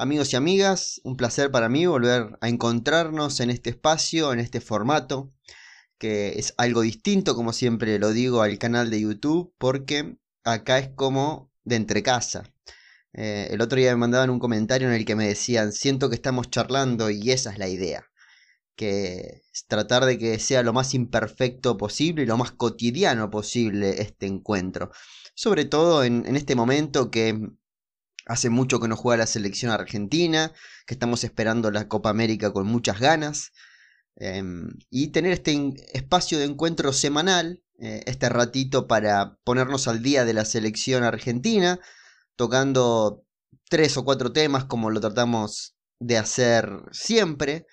Amigos y amigas, un placer para mí volver a encontrarnos en este espacio, en este formato, que es algo distinto, como siempre lo digo, al canal de YouTube, porque acá es como de entre casa. Eh, el otro día me mandaban un comentario en el que me decían, siento que estamos charlando y esa es la idea, que es tratar de que sea lo más imperfecto posible y lo más cotidiano posible este encuentro. Sobre todo en este momento que Hace mucho que no juega la selección argentina, que estamos esperando la Copa América con muchas ganas. Em, y tener este espacio de encuentro semanal, eh, este ratito para ponernos al día de la selección argentina, tocando tres o cuatro temas como lo tratamos de hacer siempre.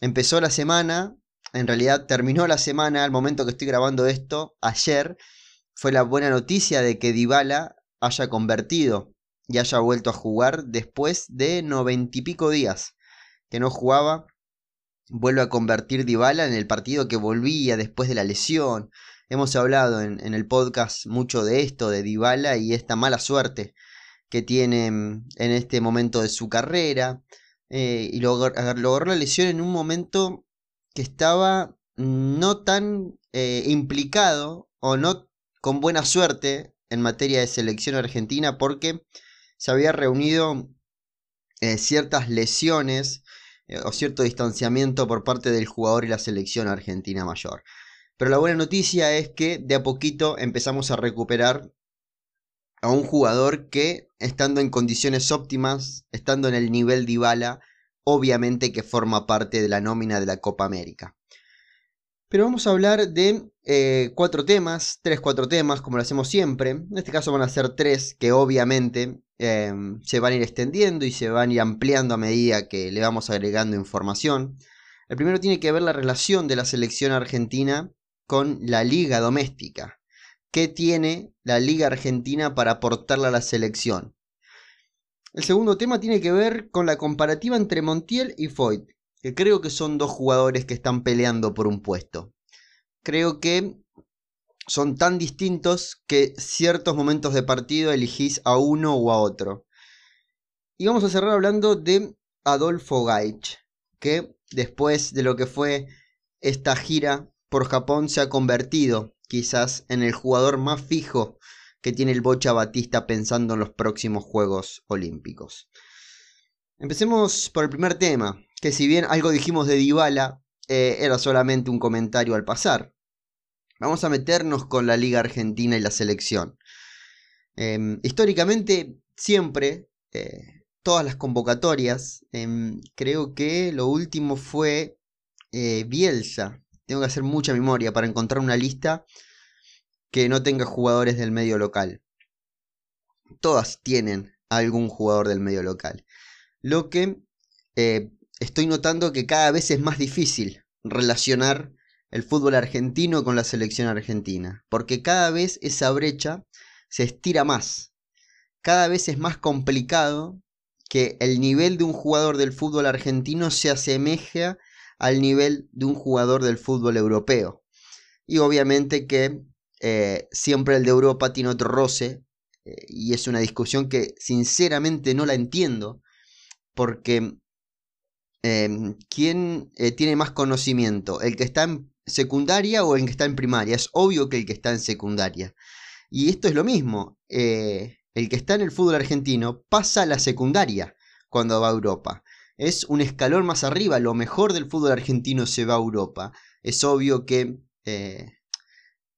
Empezó la semana, en realidad terminó la semana al momento que estoy grabando esto, ayer, fue la buena noticia de que Dybala haya convertido y haya vuelto a jugar después de noventa y pico días que no jugaba. Vuelve a convertir Dybala en el partido que volvía después de la lesión. Hemos hablado en, el podcast mucho de esto, de Dybala y esta mala suerte que tiene en este momento de su carrera. Eh, y logró, la lesión en un momento que estaba no tan eh, implicado o no con buena suerte en materia de selección argentina porque se había reunido eh, ciertas lesiones eh, o cierto distanciamiento por parte del jugador y la selección argentina mayor. Pero la buena noticia es que de a poquito empezamos a recuperar a un jugador que, estando en condiciones óptimas, estando en el nivel de Ibala, obviamente que forma parte de la nómina de la Copa América. Pero vamos a hablar de eh, cuatro temas, tres, cuatro temas, como lo hacemos siempre. En este caso van a ser tres que obviamente em, se van a ir extendiendo y se van a ir ampliando a medida que le vamos agregando información. El primero tiene que ver la relación de la selección argentina con la liga doméstica. ¿Qué tiene la liga argentina para aportarle a la selección? El segundo tema tiene que ver con la comparativa entre Montiel y Foyt que creo que son dos jugadores que están peleando por un puesto. Creo que son tan distintos que ciertos momentos de partido elegís a uno o a otro. Y vamos a cerrar hablando de Adolfo Gaich, que después de lo que fue esta gira por Japón se ha convertido quizás en el jugador más fijo que tiene el Bocha Batista pensando en los próximos Juegos Olímpicos. Empecemos por el primer tema, que si bien algo dijimos de Dybala, eh, era solamente un comentario al pasar. Vamos a meternos con la Liga Argentina y la selección. Em, históricamente, siempre, eh, todas las convocatorias, em, creo que lo último fue eh, Bielsa. Tengo que hacer mucha memoria para encontrar una lista que no tenga jugadores del medio local. Todas tienen algún jugador del medio local. Lo que estoy notando que cada vez es más difícil relacionar el fútbol argentino con la selección argentina, porque cada vez esa brecha se estira más. Cada vez es más complicado que el nivel de un jugador del fútbol argentino se asemeje al nivel de un jugador del fútbol europeo. Y obviamente que eh, siempre el de Europa tiene otro roce, eh, y es una discusión que sinceramente no la entiendo, porque em, ¿quién eh, tiene más conocimiento? ¿El que está en secundaria o el que está en primaria? Es obvio que el que está en secundaria. Y esto es lo mismo. Eh, el que está en el fútbol argentino pasa a la secundaria cuando va a Europa. Es un escalón más arriba. Lo mejor del fútbol argentino se va a Europa. Es obvio que eh,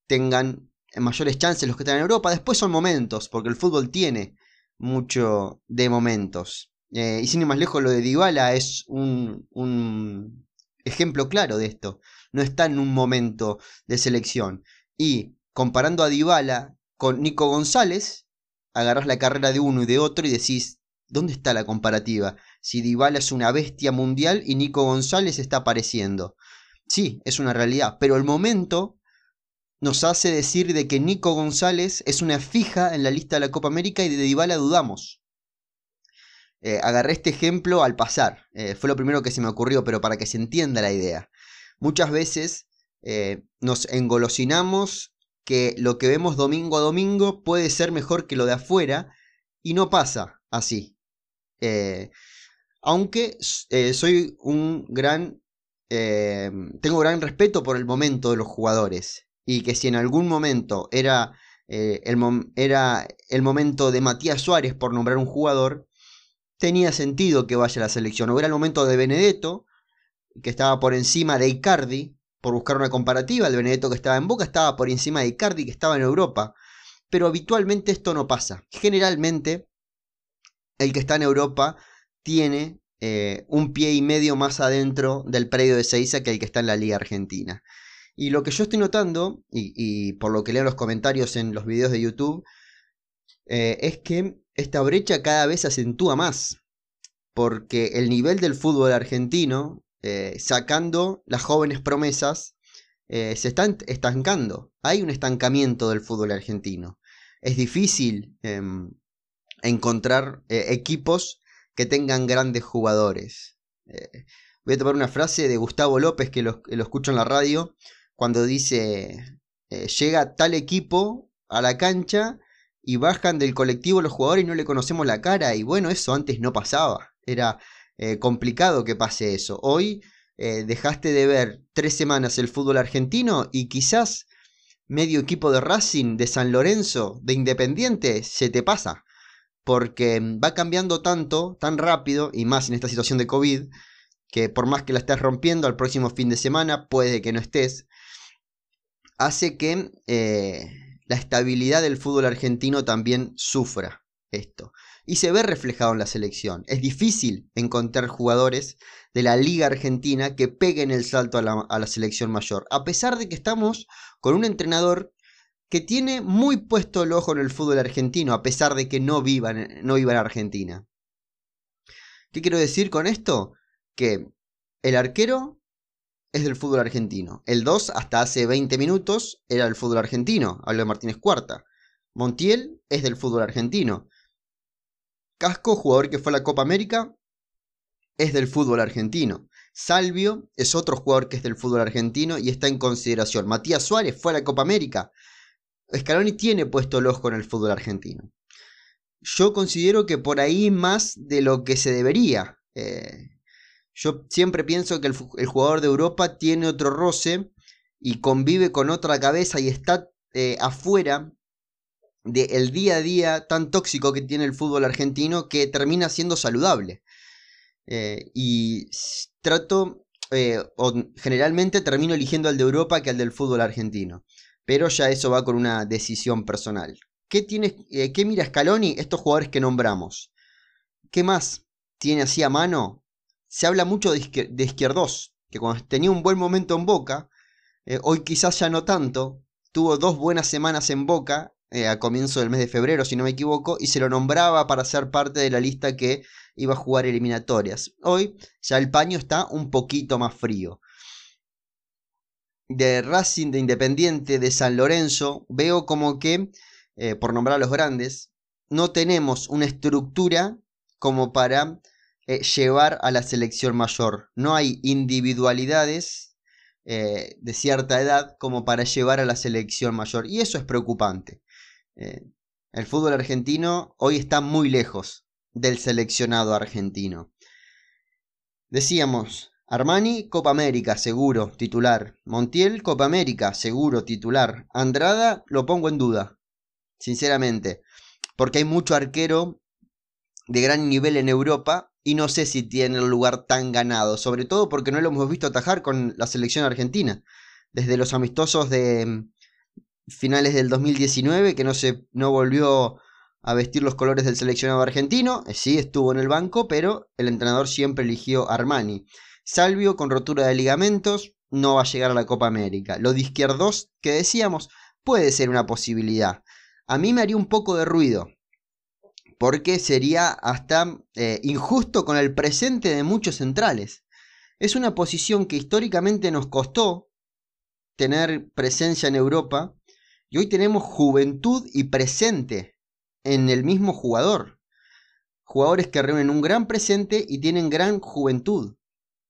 tengan mayores chances los que están en Europa. Después son momentos, porque el fútbol tiene mucho de momentos. Eh, y sin ir más lejos, lo de Dybala es un, un, ejemplo claro de esto. No está en un momento de selección. Y comparando a Dybala con Nico González, agarrás la carrera de uno y de otro y decís, ¿dónde está la comparativa? Si Dybala es una bestia mundial y Nico González está apareciendo. Sí, es una realidad, pero el momento nos hace decir de que Nico González es una fija en la lista de la Copa América y de Dybala dudamos. Eh, agarré este ejemplo al pasar. Eh, fue lo primero que se me ocurrió, pero para que se entienda la idea. Muchas veces eh, nos engolosinamos que lo que vemos domingo a domingo puede ser mejor que lo de afuera y no pasa así. aunque soy un gran... Tengo gran respeto por el momento de los jugadores y que si en algún momento era, el, era el momento de Matías Suárez por nombrar un jugador, tenía sentido que vaya a la selección. O era el momento de Benedetto, que estaba por encima de Icardi, por buscar una comparativa, el Benedetto que estaba en Boca estaba por encima de Icardi que estaba en Europa. Pero habitualmente esto no pasa. Generalmente el que está en Europa tiene eh, un pie y medio más adentro del predio de Seiza que el que está en la Liga Argentina. Y lo que yo estoy notando, y, por lo que leo los comentarios en los videos de YouTube, eh, es que esta brecha cada vez se acentúa más. Porque el nivel del fútbol argentino, eh, sacando las jóvenes promesas, se está estancando. Hay un estancamiento del fútbol argentino. Es difícil em, encontrar equipos que tengan grandes jugadores. Eh, voy a tomar una frase de Gustavo López que lo, escucho en la radio cuando dice, eh, llega tal equipo a la cancha y bajan del colectivo los jugadores y no le conocemos la cara. Y bueno, eso antes no pasaba. Era eh, complicado que pase eso. Hoy dejaste de ver tres semanas el fútbol argentino y quizás medio equipo de Racing, de San Lorenzo, de Independiente, se te pasa porque va cambiando tanto, tan rápido, y más en esta situación de COVID, que por más que la estés rompiendo al próximo fin de semana, puede que no estés, hace que eh, la estabilidad del fútbol argentino también sufra esto. Y se ve reflejado en la selección. Es difícil encontrar jugadores de la Liga Argentina que peguen el salto a la, a la selección mayor. A pesar de que estamos con un entrenador que tiene muy puesto el ojo en el fútbol argentino, a pesar de que no viva, no viva en Argentina. ¿Qué quiero decir con esto? Que el arquero es del fútbol argentino. El 2 hasta hace 20 minutos era del fútbol argentino, hablo de Martínez Cuarta. Montiel es del fútbol argentino. Casco, jugador que fue a la Copa América, es del fútbol argentino. Salvio es otro jugador que es del fútbol argentino y está en consideración. Matías Suárez fue a la Copa América, Scaloni tiene puesto el ojo en el fútbol argentino. Yo considero que por ahí más de lo que se debería. Eh, yo siempre pienso que el, jugador de Europa tiene otro roce y convive con otra cabeza y está eh, afuera del día a día tan tóxico que tiene el fútbol argentino que termina siendo saludable. Eh, y trato, o generalmente termino eligiendo al de Europa que al del fútbol argentino. Pero ya eso va con una decisión personal. ¿Qué, tiene, eh, ¿Qué mira Scaloni? Estos jugadores que nombramos. ¿Qué más tiene así a mano? Se habla mucho de, izquierdos, que cuando tenía un buen momento en Boca, eh, hoy quizás ya no tanto, tuvo dos buenas semanas en Boca, eh, a comienzo del mes de febrero, si no me equivoco, y se lo nombraba para ser parte de la lista que iba a jugar eliminatorias. Hoy ya el paño está un poquito más frío de Racing, de Independiente, de San Lorenzo, veo como que, eh, por nombrar a los grandes, no tenemos una estructura como para eh, llevar a la selección mayor. No hay individualidades eh, de cierta edad como para llevar a la selección mayor. Y eso es preocupante. el fútbol argentino hoy está muy lejos del seleccionado argentino. Decíamos, Armani, Copa América, seguro, titular. Montiel, Copa América, seguro, titular. Andrada, lo pongo en duda, sinceramente. Porque hay mucho arquero de gran nivel en Europa y no sé si tiene el lugar tan ganado. Sobre todo porque no lo hemos visto atajar con la selección argentina. Desde los amistosos de mm, finales del 2019, que no, se, no volvió a vestir los colores del seleccionado argentino. Eh, sí, estuvo en el banco, pero el entrenador siempre eligió Armani. Salvio con rotura de ligamentos no va a llegar a la Copa América. Lo de izquierdos que decíamos puede ser una posibilidad. A mí me haría un poco de ruido. Porque sería hasta eh, injusto con el presente de muchos centrales. Es una posición que históricamente nos costó tener presencia en Europa. Y hoy tenemos juventud y presente en el mismo jugador. Jugadores que reúnen un gran presente y tienen gran juventud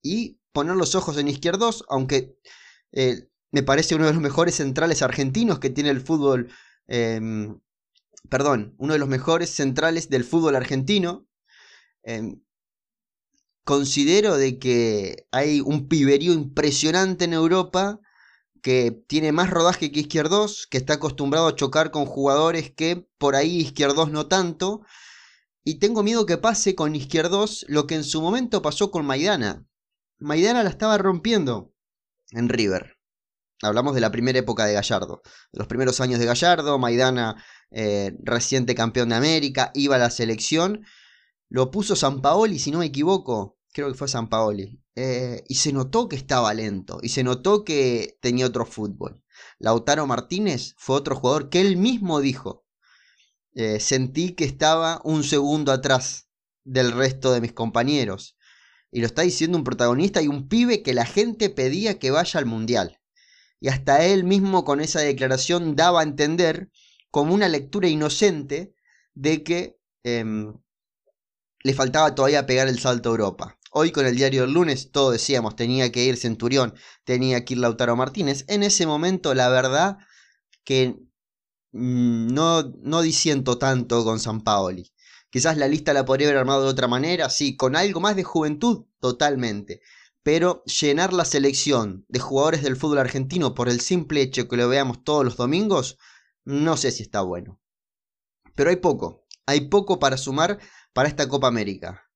y poner los ojos en izquierdos, aunque eh, me parece uno de los mejores centrales argentinos que tiene el fútbol, em, perdón, uno de los mejores centrales del fútbol argentino. Em, considero de que hay un piberío impresionante en Europa que tiene más rodaje que Izquierdos, que está acostumbrado a chocar con jugadores que por ahí Izquierdos no tanto. Y tengo miedo que pase con Izquierdos lo que en su momento pasó con Maidana. Maidana la estaba rompiendo en River. Hablamos de la primera época de Gallardo, de los primeros años de Gallardo, Maidana eh, reciente campeón de América, iba a la selección, lo puso San Paoli, si no me equivoco, creo que fue San Paoli, eh, y se notó que estaba lento, y se notó que tenía otro fútbol. Lautaro Martínez fue otro jugador que él mismo dijo, eh, sentí que estaba un segundo atrás del resto de mis compañeros. Y lo está diciendo un protagonista y un pibe que la gente pedía que vaya al Mundial. Y hasta él mismo con esa declaración daba a entender como una lectura inocente de que em, le faltaba todavía pegar el salto a Europa. Hoy con el diario del lunes todos decíamos tenía que ir Centurión, tenía que ir Lautaro Martínez. En ese momento la verdad que mm, no, no disiento tanto con San Paoli. Quizás la lista la podría haber armado de otra manera, sí, con algo más de juventud, totalmente. Pero llenar la selección de jugadores del fútbol argentino por el simple hecho que lo veamos todos los domingos, no sé si está bueno. Pero hay poco, hay poco para sumar para esta Copa América.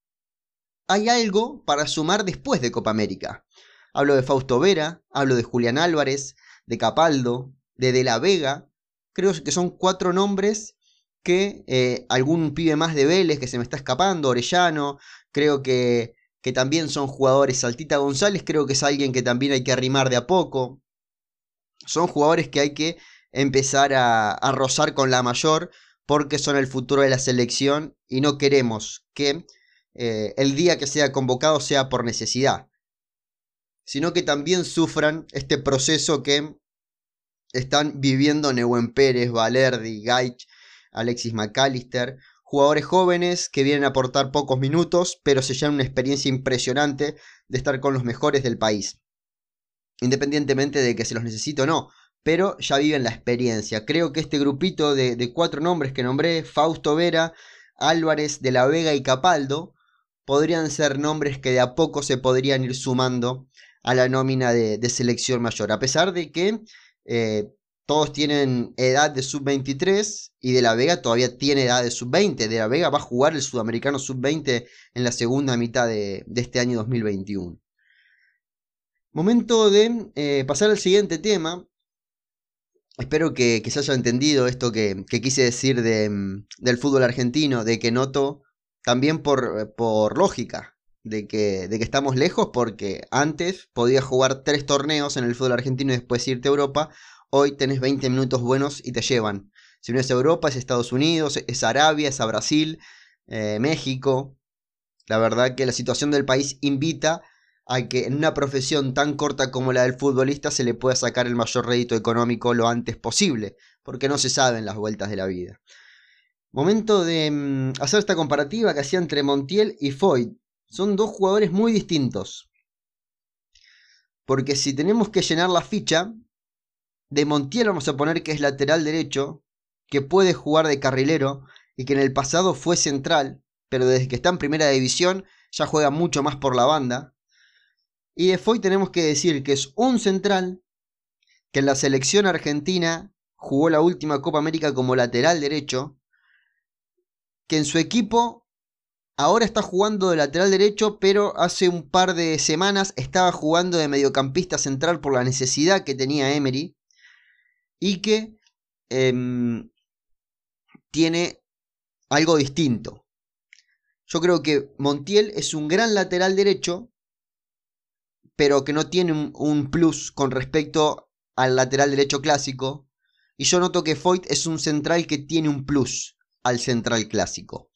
Hay algo para sumar después de Copa América. Hablo de Fausto Vera, hablo de Julián Álvarez, de Capaldo, de De la Vega. Creo que son cuatro nombres que eh, algún pibe más de Vélez que se me está escapando, Orellano, creo que, que también son jugadores. Saltita González creo que es alguien que también hay que arrimar de a poco. Son jugadores que hay que empezar a, rozar con la mayor porque son el futuro de la selección y no queremos que eh, el día que sea convocado sea por necesidad, sino que también sufran este proceso que están viviendo Neuen Pérez, Valerdi, Gaich, Alexis McAllister, jugadores jóvenes que vienen a aportar pocos minutos, pero se llevan una experiencia impresionante de estar con los mejores del país. Independientemente de que se los necesite o no, pero ya viven la experiencia. Creo que este grupito de, cuatro nombres que nombré, Fausto Vera, Álvarez de la Vega y Capaldo, podrían ser nombres que de a poco se podrían ir sumando a la nómina de, selección mayor. A pesar de que eh, todos tienen edad de sub-23 y de la Vega todavía tiene edad de sub-20. De la Vega va a jugar el sudamericano sub-20 en la segunda mitad de, este año 2021. Momento de eh, pasar al siguiente tema, Espero que, se haya entendido esto que, quise decir mm, del fútbol argentino, de que noto también por, por lógica, de que, de que, estamos lejos porque antes podías jugar tres torneos en el fútbol argentino y después irte a Europa, hoy tenés 20 minutos buenos y te llevan. Si no es Europa, es Estados Unidos, es Arabia, es a Brasil, eh, México. La verdad que la situación del país invita a que en una profesión tan corta como la del futbolista se le pueda sacar el mayor rédito económico lo antes posible, porque no se saben las vueltas de la vida. Momento de mm, hacer esta comparativa que hacía entre Montiel y Foyt. Son dos jugadores muy distintos. Porque si tenemos que llenar la ficha, de Montiel vamos a poner que es lateral derecho, que puede jugar de carrilero y que en el pasado fue central, pero desde que está en primera división ya juega mucho más por la banda, y de Foy tenemos que decir que es un central que en la selección argentina jugó la última Copa América como lateral derecho, que en su equipo ahora está jugando de lateral derecho, pero hace un par de semanas estaba jugando de mediocampista central por la necesidad que tenía Emery, y que em, tiene algo distinto. Yo creo que Montiel es un gran lateral derecho, pero que no tiene un, plus con respecto al lateral derecho clásico. Y yo noto que Foyt es un central que tiene un plus al central clásico.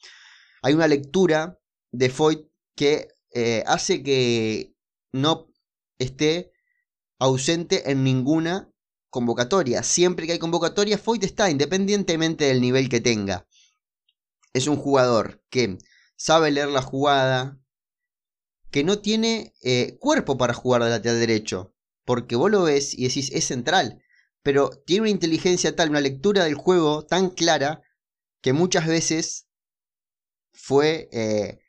Hay una lectura de Foyt que eh, hace que no esté ausente en ninguna convocatoria. Siempre que hay convocatoria, Foyt está, independientemente del nivel que tenga. Es un jugador que sabe leer la jugada, que no tiene eh, cuerpo para jugar de lateral derecho. Porque vos lo ves y decís, es central. Pero tiene una inteligencia tal, una lectura del juego tan clara, que muchas veces fue eh,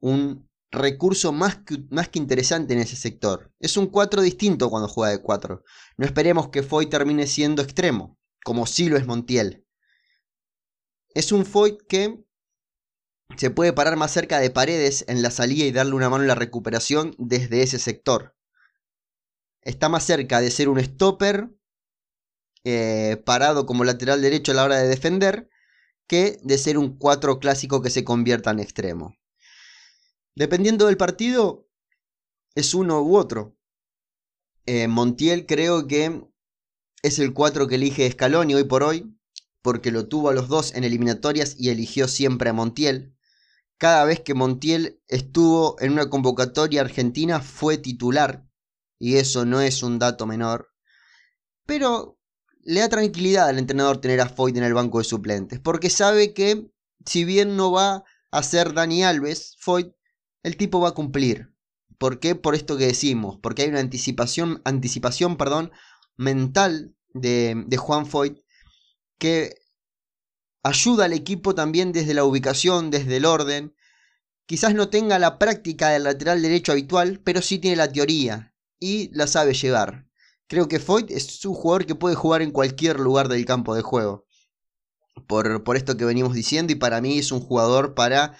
un recurso más que, más que interesante en ese sector. Es un 4 distinto cuando juega de 4. No esperemos que Foy termine siendo extremo, como sí lo es Montiel. Es un Foy que se puede parar más cerca de paredes en la salida y darle una mano en la recuperación desde ese sector. Está más cerca de ser un stopper eh, parado como lateral derecho a la hora de defender que de ser un 4 clásico que se convierta en extremo. Dependiendo del partido, es uno u otro. Eh, Montiel creo que es el 4 que elige Scaloni hoy por hoy, porque lo tuvo a los dos en eliminatorias y eligió siempre a Montiel. Cada vez que Montiel estuvo en una convocatoria argentina fue titular, y eso no es un dato menor. Pero le da tranquilidad al entrenador tener a Foyt en el banco de suplentes, porque sabe que si bien no va a ser Dani Alves, Foyt, el tipo va a cumplir. ¿Por qué? Por esto que decimos, porque hay una anticipación, anticipación perdón, mental de, de Juan Foyt que ayuda al equipo también desde la ubicación, desde el orden. Quizás no tenga la práctica del lateral derecho habitual, pero sí tiene la teoría y la sabe llevar. Creo que Foyt es un jugador que puede jugar en cualquier lugar del campo de juego. Por, por esto que venimos diciendo, y para mí es un jugador para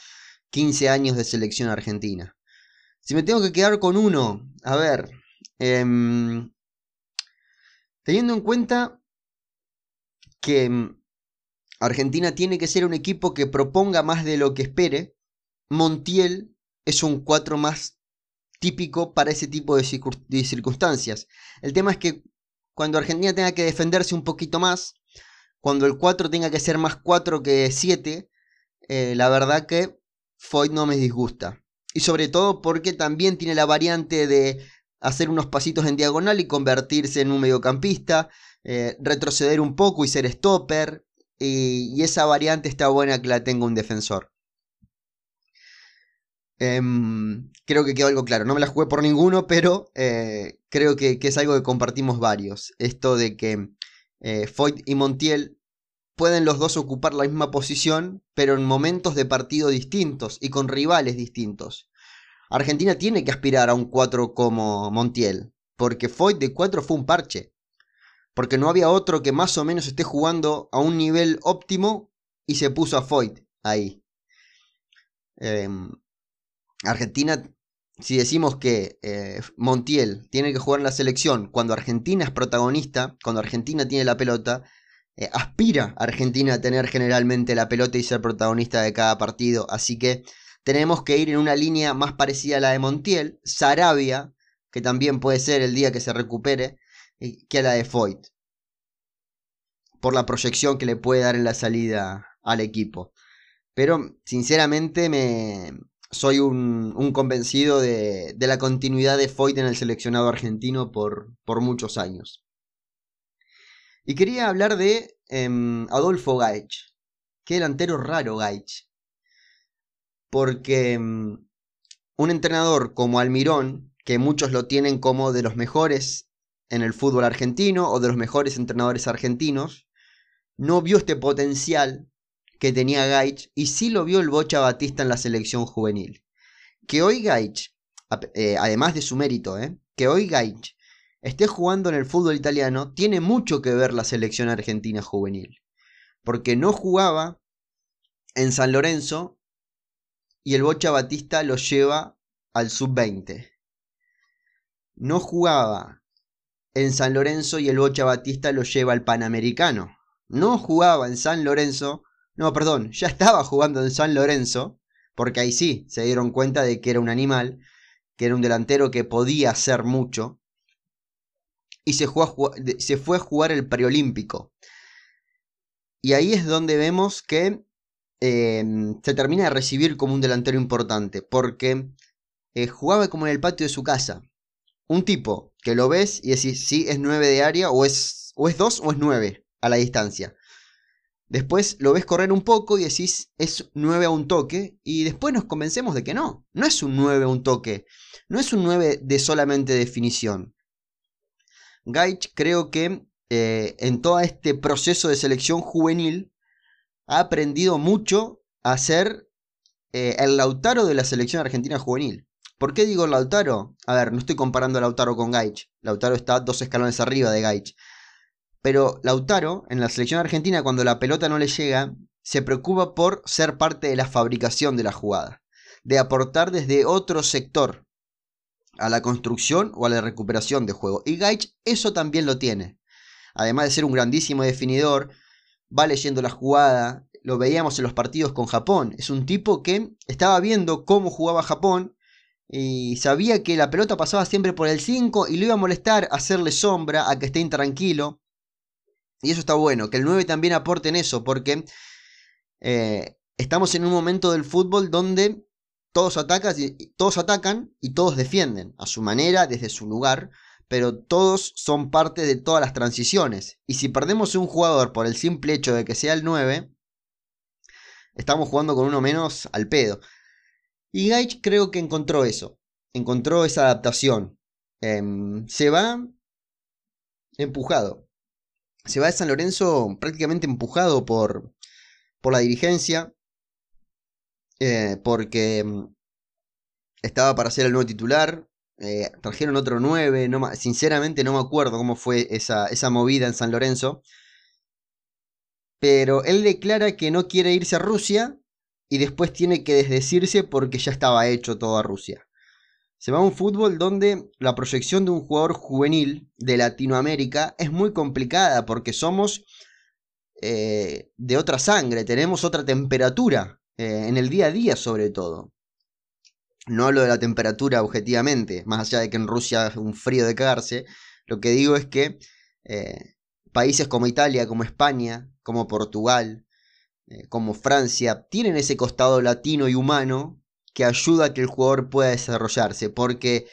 15 años de selección argentina. Si me tengo que quedar con uno, a ver, em, teniendo en cuenta que em, Argentina tiene que ser un equipo que proponga más de lo que espere, Montiel es un 4 más típico para ese tipo de, circunstancias. El tema es que cuando Argentina tenga que defenderse un poquito más, cuando el 4 tenga que ser más 4 que 7, eh, la verdad que Foyt no me disgusta. Y sobre todo porque también tiene la variante de hacer unos pasitos en diagonal y convertirse en un mediocampista, eh, retroceder un poco y ser stopper. y esa variante está buena que la tenga un defensor. Em, creo que quedó algo claro. No me la jugué por ninguno, pero eh, creo que, es algo que compartimos varios. Esto de que eh, Foyt y Montiel pueden los dos ocupar la misma posición, pero en momentos de partido distintos y con rivales distintos. Argentina tiene que aspirar a un 4 como Montiel, porque Foyt de 4 fue un parche. Porque no había otro que más o menos esté jugando a un nivel óptimo y se puso a Foyt ahí. Em, Argentina, si decimos que eh, Montiel tiene que jugar en la selección cuando Argentina es protagonista, cuando Argentina tiene la pelota, eh, aspira a Argentina a tener generalmente la pelota y ser protagonista de cada partido. Así que tenemos que ir en una línea más parecida a la de Montiel, Sarabia, que también puede ser el día que se recupere, que a la de Foyt. Por la proyección que le puede dar en la salida al equipo. Pero sinceramente me, soy un, convencido de, la continuidad de Foyt en el seleccionado argentino por, por muchos años. Y quería hablar de em, Adolfo Gaich. Qué delantero raro Gaich. Porque em, un entrenador como Almirón, que muchos lo tienen como de los mejores en el fútbol argentino o de los mejores entrenadores argentinos, no vio este potencial que tenía Gaich y sí lo vio el Bocha Batista en la selección juvenil. Que hoy Gaich, eh, además de su mérito, eh, que hoy Gaich esté jugando en el fútbol italiano, tiene mucho que ver la selección argentina juvenil. Porque no jugaba en San Lorenzo y el Bocha Batista lo lleva al sub-20. No jugaba en San Lorenzo y el Bocha Batista lo lleva al Panamericano. No jugaba en San Lorenzo no, perdón, ya estaba jugando en San Lorenzo, porque ahí sí se dieron cuenta de que era un animal, que era un delantero que podía hacer mucho, y se, fue a jugar el preolímpico. Y ahí es donde vemos que em, se termina de recibir como un delantero importante, porque eh, jugaba como en el patio de su casa. Un tipo que lo ves y decís, sí, es 9 de área, o es, o es 2 o es 9 a la distancia. Después lo ves correr un poco y decís es 9 a un toque y después nos convencemos de que no, no es un 9 a un toque, no es un 9 de solamente definición. Gaich creo que eh, en todo este proceso de selección juvenil ha aprendido mucho a ser eh, el Lautaro de la selección argentina juvenil. ¿Por qué digo Lautaro? A ver, no estoy comparando a Lautaro con Gaich. Lautaro está dos escalones arriba de Gaich. Pero Lautaro, en la selección argentina, cuando la pelota no le llega, se preocupa por ser parte de la fabricación de la jugada, de aportar desde otro sector a la construcción o a la recuperación de juego. Y Gaich eso también lo tiene. Además de ser un grandísimo definidor, va leyendo la jugada, lo veíamos en los partidos con Japón. Es un tipo que estaba viendo cómo jugaba Japón y sabía que la pelota pasaba siempre por el 5 y lo iba a molestar, hacerle sombra, a que esté intranquilo. Y eso está bueno, que el 9 también aporte en eso, porque eh, estamos en un momento del fútbol donde todos, atacan y, todos atacan y todos defienden, a su manera, desde su lugar, pero todos son parte de todas las transiciones. Y si perdemos un jugador por el simple hecho de que sea el 9, estamos jugando con uno menos al pedo. Y Gaich creo que encontró eso, encontró esa adaptación. Em, se va empujado. Se va de San Lorenzo prácticamente empujado por, por la dirigencia, eh, porque em, estaba para ser el nuevo titular. Eh, trajeron otro 9, no, sinceramente no me acuerdo cómo fue esa, esa movida en San Lorenzo. Pero él declara que no quiere irse a Rusia y después tiene que desdecirse porque ya estaba hecho todo a Rusia. Se va a un fútbol donde la proyección de un jugador juvenil de Latinoamérica es muy complicada porque somos eh, de otra sangre, tenemos otra temperatura eh, en el día a día sobre todo. No hablo de la temperatura objetivamente, más allá de que en Rusia es un frío de cagarse, lo que digo es que eh, países como Italia, como España, como Portugal, eh, como Francia, tienen ese costado latino y humano que ayuda a que el jugador pueda desarrollarse, porque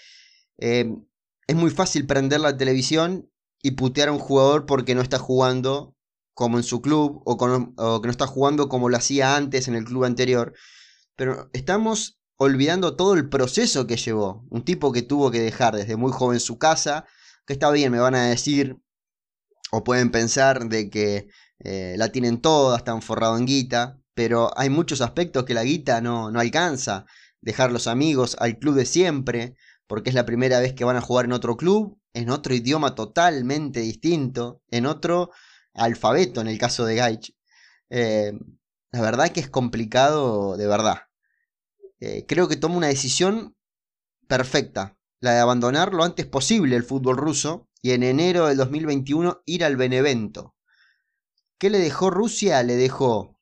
es muy fácil prender la televisión y putear a un jugador porque no está jugando como en su club o, que no está jugando como lo hacía antes en el club anterior, pero estamos olvidando todo el proceso que llevó, un tipo que tuvo que dejar desde muy joven su casa, que está bien, me van a decir, o pueden pensar de que eh, la tienen toda, están forrados en guita, pero hay muchos aspectos que la guita no, no alcanza. Dejar los amigos al club de siempre, porque es la primera vez que van a jugar en otro club, en otro idioma totalmente distinto, en otro alfabeto en el caso de Gaich. Eh, la verdad que es complicado de verdad. Eh, creo que toma una decisión perfecta, la de abandonar lo antes posible el fútbol ruso y en enero del 2021 ir al Benevento. ¿Qué le dejó Rusia? Le dejó,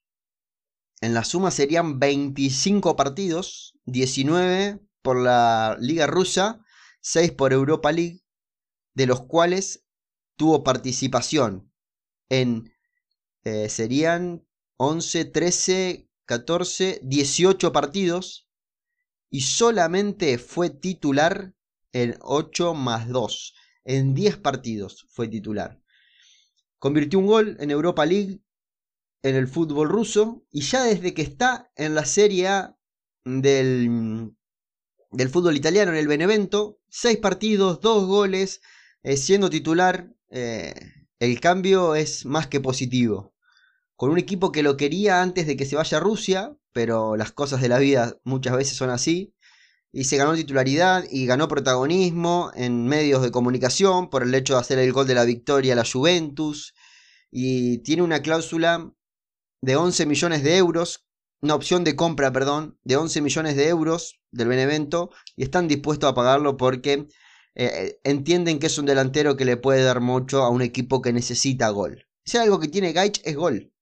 en la suma serían 25 partidos, 19 por la Liga Rusa, 6 por Europa League, de los cuales tuvo participación en, eh, serían 11, 13, 14, 18 partidos y solamente fue titular en 8 más 2. En 10 partidos fue titular. Convirtió un gol en Europa League en el fútbol ruso y ya desde que está en la Serie A del, del fútbol italiano en el Benevento, seis partidos, dos goles, eh, siendo titular, eh, el cambio es más que positivo. Con un equipo que lo quería antes de que se vaya a Rusia, pero las cosas de la vida muchas veces son así, y se ganó titularidad y ganó protagonismo en medios de comunicación por el hecho de hacer el gol de la victoria a la Juventus y tiene una cláusula de 11 millones de euros, una opción de compra, perdón, de 11 millones de euros del Benevento y están dispuestos a pagarlo porque eh, entienden que es un delantero que le puede dar mucho a un equipo que necesita gol. Si algo que tiene Gaich es gol.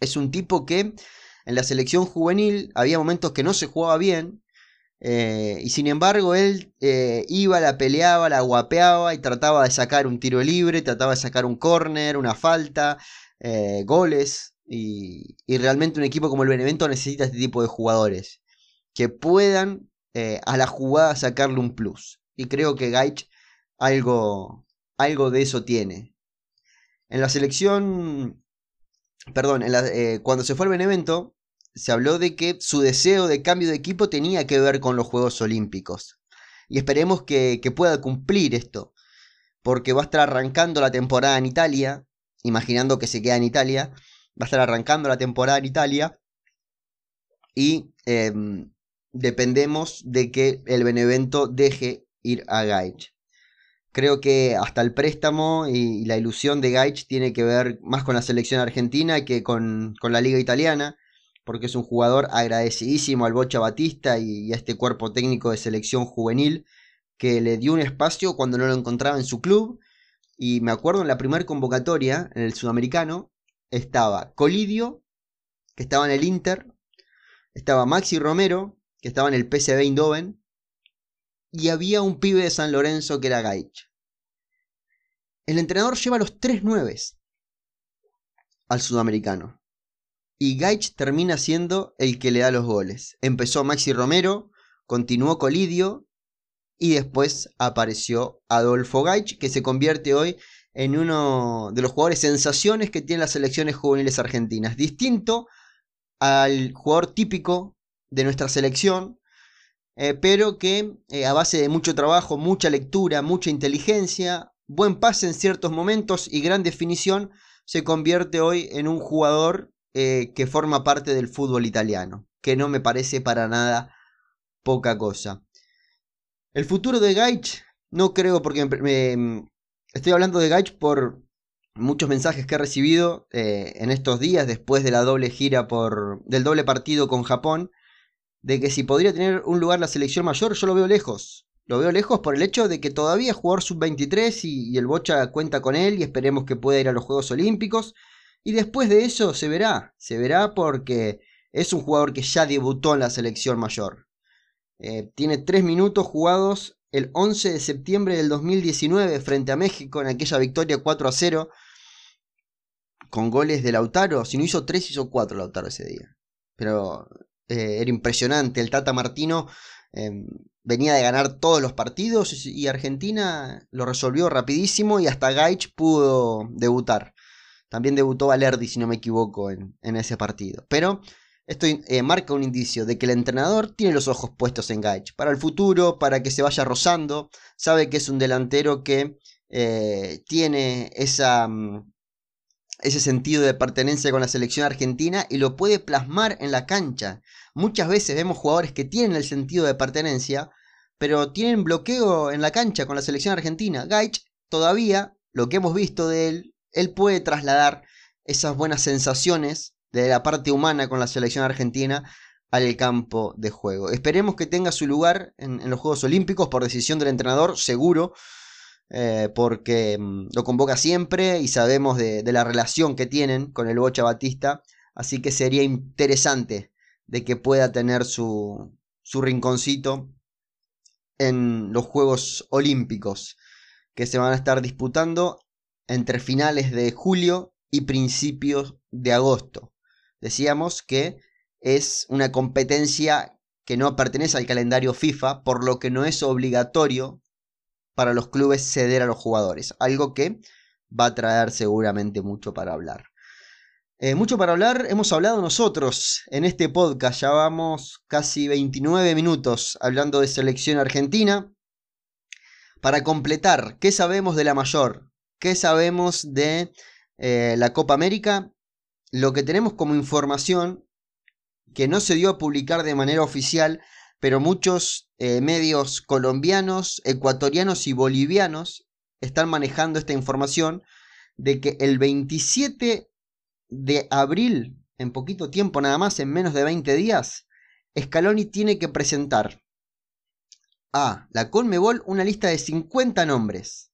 Es un tipo que en la selección juvenil había momentos que no se jugaba bien, eh, y sin embargo, él eh, iba, la peleaba, la guapeaba y trataba de sacar un tiro libre, trataba de sacar un córner, una falta, eh, goles. Y, realmente un equipo como el Benevento necesita este tipo de jugadores que puedan a la jugada sacarle un plus. Y creo que Gaich algo, algo de eso tiene. En la selección, perdón, cuando se fue al Benevento, se habló de que su deseo de cambio de equipo tenía que ver con los Juegos Olímpicos. Y esperemos que, pueda cumplir esto, porque va a estar arrancando la temporada en Italia, imaginando que se queda en Italia, va a estar arrancando la temporada en Italia y em, dependemos de que el Benevento deje ir a Gaich. Creo que hasta el préstamo y la ilusión de Gaich tiene que ver más con la selección argentina que con, la liga italiana, porque es un jugador agradecidísimo al Bocha Batista y, a este cuerpo técnico de selección juvenil que le dio un espacio cuando no lo encontraba en su club. Y me acuerdo en la primera convocatoria, en el sudamericano, estaba Colidio, que estaba en el Inter, estaba Maxi Romero, que estaba en el PSV Eindhoven, y había un pibe de San Lorenzo que era Gaich. El entrenador lleva los tres nueves al sudamericano. Y Gaich termina siendo el que le da los goles. Empezó Maxi Romero, continuó Colidio y después apareció Adolfo Gaich, que se convierte hoy en uno de los jugadores sensaciones que tienen las selecciones juveniles argentinas. Distinto al jugador típico de nuestra selección, eh, pero que eh, a base de mucho trabajo, mucha lectura, mucha inteligencia, buen pase en ciertos momentos y gran definición, se convierte hoy en un jugador eh, que forma parte del fútbol italiano, que no me parece para nada poca cosa. El futuro de Gaich, no creo porque estoy hablando de Gaich por muchos mensajes que he recibido en estos días después de la doble gira por, del doble partido con Japón de que si podría tener un lugar la selección mayor, yo lo veo lejos. Lo veo lejos por el hecho de que todavía es jugador sub-23 y, el Bocha cuenta con él y esperemos que pueda ir a los Juegos Olímpicos. Y después de eso se verá, se verá porque es un jugador que ya debutó en la selección mayor. Eh, tiene tres minutos jugados el 11 de septiembre del 2019 frente a México en aquella victoria 4 a 0 con goles de Lautaro. Si no hizo 3, hizo 4 Lautaro ese día. Pero eh, era impresionante. El Tata Martino em, venía de ganar todos los partidos y Argentina lo resolvió rapidísimo y hasta Gaich pudo debutar. También debutó Valerdi, si no me equivoco, en, ese partido. Pero esto eh, marca un indicio de que el entrenador tiene los ojos puestos en Gaich. Para el futuro, para que se vaya rozando. Sabe que es un delantero que eh, tiene esa... Mm, ese sentido de pertenencia con la selección argentina y lo puede plasmar en la cancha. Muchas veces vemos jugadores que tienen el sentido de pertenencia, pero tienen bloqueo en la cancha con la selección argentina. Gaich todavía, lo que hemos visto de él, él puede trasladar esas buenas sensaciones de la parte humana con la selección argentina al campo de juego. Esperemos que tenga su lugar en, los Juegos Olímpicos por decisión del entrenador, seguro, eh, porque mm, lo convoca siempre y sabemos de, la relación que tienen con el Bocha Batista, así que sería interesante de que pueda tener su, su rinconcito en los Juegos Olímpicos que se van a estar disputando entre finales de julio y principios de agosto. Decíamos que es una competencia que no pertenece al calendario FIFA, por lo que no es obligatorio para los clubes ceder a los jugadores, algo que va a traer seguramente mucho para hablar. Eh, mucho para hablar, hemos hablado nosotros en este podcast, ya vamos casi 29 minutos hablando de selección argentina. Para completar, ¿qué sabemos de la mayor? ¿Qué sabemos de eh, la Copa América? Lo que tenemos como información que no se dio a publicar de manera oficial pero muchos eh, medios colombianos, ecuatorianos y bolivianos están manejando esta información de que el 27 de abril, en poquito tiempo nada más, en menos de 20 días, Scaloni tiene que presentar a la Colmebol una lista de 50 nombres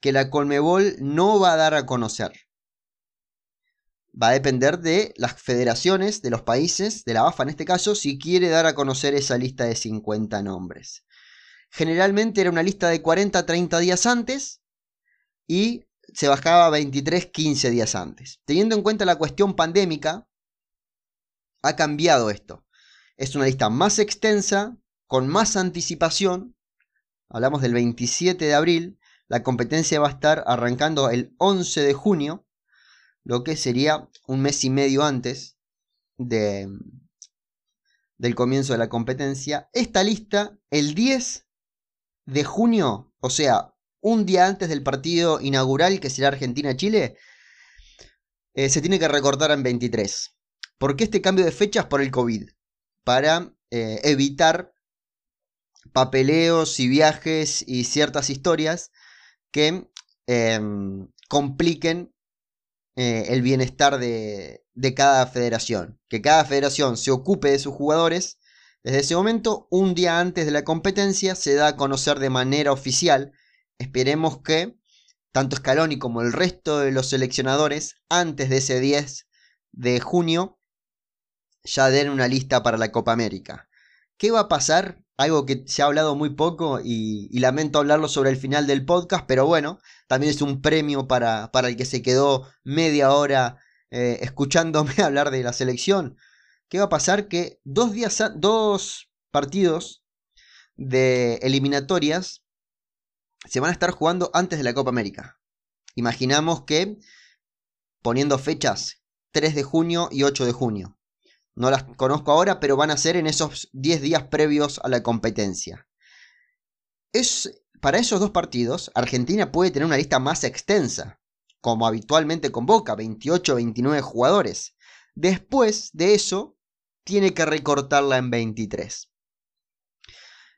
que la Colmebol no va a dar a conocer va a depender de las federaciones de los países, de la AFA en este caso, si quiere dar a conocer esa lista de 50 nombres. Generalmente era una lista de 40 30 días antes y se bajaba 23 15 días antes. Teniendo en cuenta la cuestión pandémica, ha cambiado esto. Es una lista más extensa, con más anticipación. Hablamos del 27 de abril. La competencia va a estar arrancando el 11 de junio lo que sería un mes y medio antes de, del comienzo de la competencia. Esta lista, el 10 de junio, o sea, un día antes del partido inaugural que será Argentina-Chile, eh, se tiene que recortar en 23. ¿Por qué este cambio de fechas? Por el COVID. Para eh, evitar papeleos y viajes y ciertas historias que em, compliquen eh, el bienestar de, de cada federación. Que cada federación se ocupe de sus jugadores. Desde ese momento, un día antes de la competencia, se da a conocer de manera oficial. Esperemos que tanto Scaloni como el resto de los seleccionadores, antes de ese 10 de junio, ya den una lista para la Copa América. ¿Qué va a pasar? Algo que se ha hablado muy poco y, lamento hablarlo sobre el final del podcast, pero bueno, también es un premio para, para el que se quedó media hora eh, escuchándome hablar de la selección. ¿Qué va a pasar? Que dos, días, dos partidos de eliminatorias se van a estar jugando antes de la Copa América. Imaginamos que poniendo fechas 3 de junio y 8 de junio. No las conozco ahora, pero van a ser en esos 10 días previos a la competencia. Es, para esos dos partidos, Argentina puede tener una lista más extensa, como habitualmente convoca, 28 o 29 jugadores. Después de eso, tiene que recortarla en 23.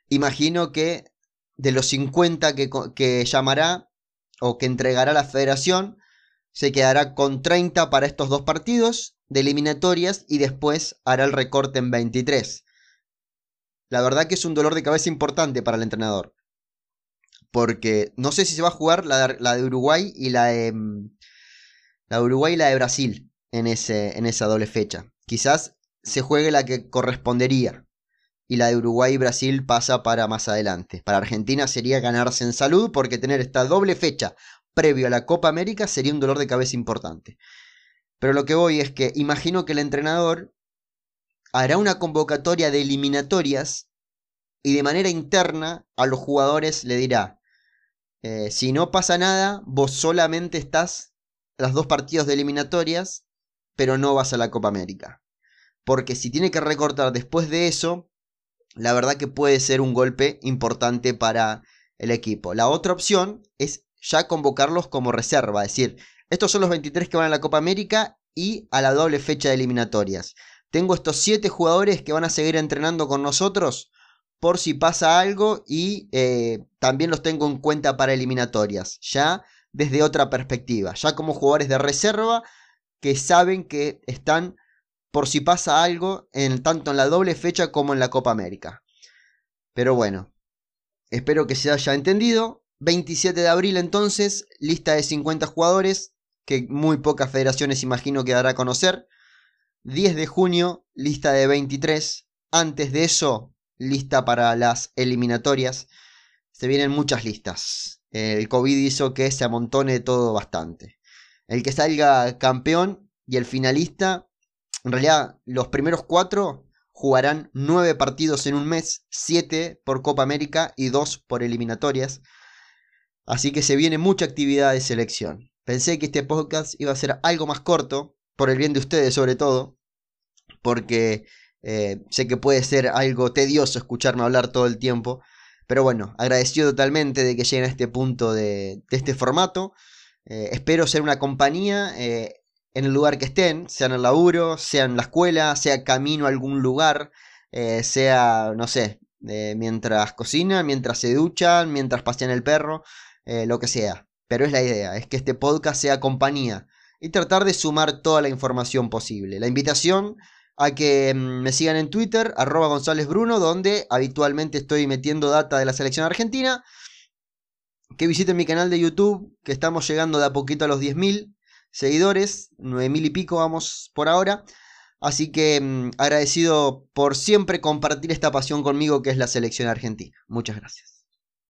Imagino que de los 50 que, que llamará o que entregará la federación, se quedará con 30 para estos dos partidos de eliminatorias y después hará el recorte en 23. La verdad que es un dolor de cabeza importante para el entrenador. Porque no sé si se va a jugar la de, Uruguay y la de, mm, la de Uruguay y la de Brasil en, ese, en esa doble fecha. Quizás se juegue la que correspondería. Y la de Uruguay y Brasil pasa para más adelante. Para Argentina sería ganarse en salud porque tener esta doble fecha previo a la Copa América sería un dolor de cabeza importante. Pero lo que voy es que imagino que el entrenador hará una convocatoria de eliminatorias y de manera interna a los jugadores le dirá, eh, si no pasa nada, vos solamente estás los dos partidos de eliminatorias, pero no vas a la Copa América. Porque si tiene que recortar después de eso, la verdad que puede ser un golpe importante para el equipo. La otra opción es ya convocarlos como reserva, es decir, estos son los 23 que van a la Copa América y a la doble fecha de eliminatorias. Tengo estos 7 jugadores que van a seguir entrenando con nosotros por si pasa algo y eh, también los tengo en cuenta para eliminatorias, ya desde otra perspectiva, ya como jugadores de reserva que saben que están por si pasa algo en, tanto en la doble fecha como en la Copa América. Pero bueno, espero que se haya entendido. 27 de abril entonces, lista de 50 jugadores, que muy pocas federaciones imagino que dará a conocer. 10 de junio, lista de 23. Antes de eso, lista para las eliminatorias. Se vienen muchas listas. El COVID hizo que se amontone todo bastante. El que salga campeón y el finalista, en realidad los primeros cuatro jugarán 9 partidos en un mes, 7 por Copa América y 2 por eliminatorias. Así que se viene mucha actividad de selección. Pensé que este podcast iba a ser algo más corto, por el bien de ustedes sobre todo, porque eh, sé que puede ser algo tedioso escucharme hablar todo el tiempo. Pero bueno, agradecido totalmente de que lleguen a este punto de, este formato. Eh, espero ser una compañía eh, en el lugar que estén, sea en el laburo, sea en la escuela, sea camino a algún lugar, sea, no sé, mientras cocinan, mientras se duchan, mientras pasean el perro. Eh, lo que sea. Pero es la idea, es que este podcast sea compañía y tratar de sumar toda la información posible. La invitación a que mm, me sigan en Twitter, arroba González Bruno, donde habitualmente estoy metiendo data de la selección argentina. Que visiten mi canal de YouTube, que estamos llegando de a poquito a los 10.000 seguidores, 9.000 y pico vamos por ahora. Así que mm, agradecido por siempre compartir esta pasión conmigo que es la selección argentina. Muchas gracias.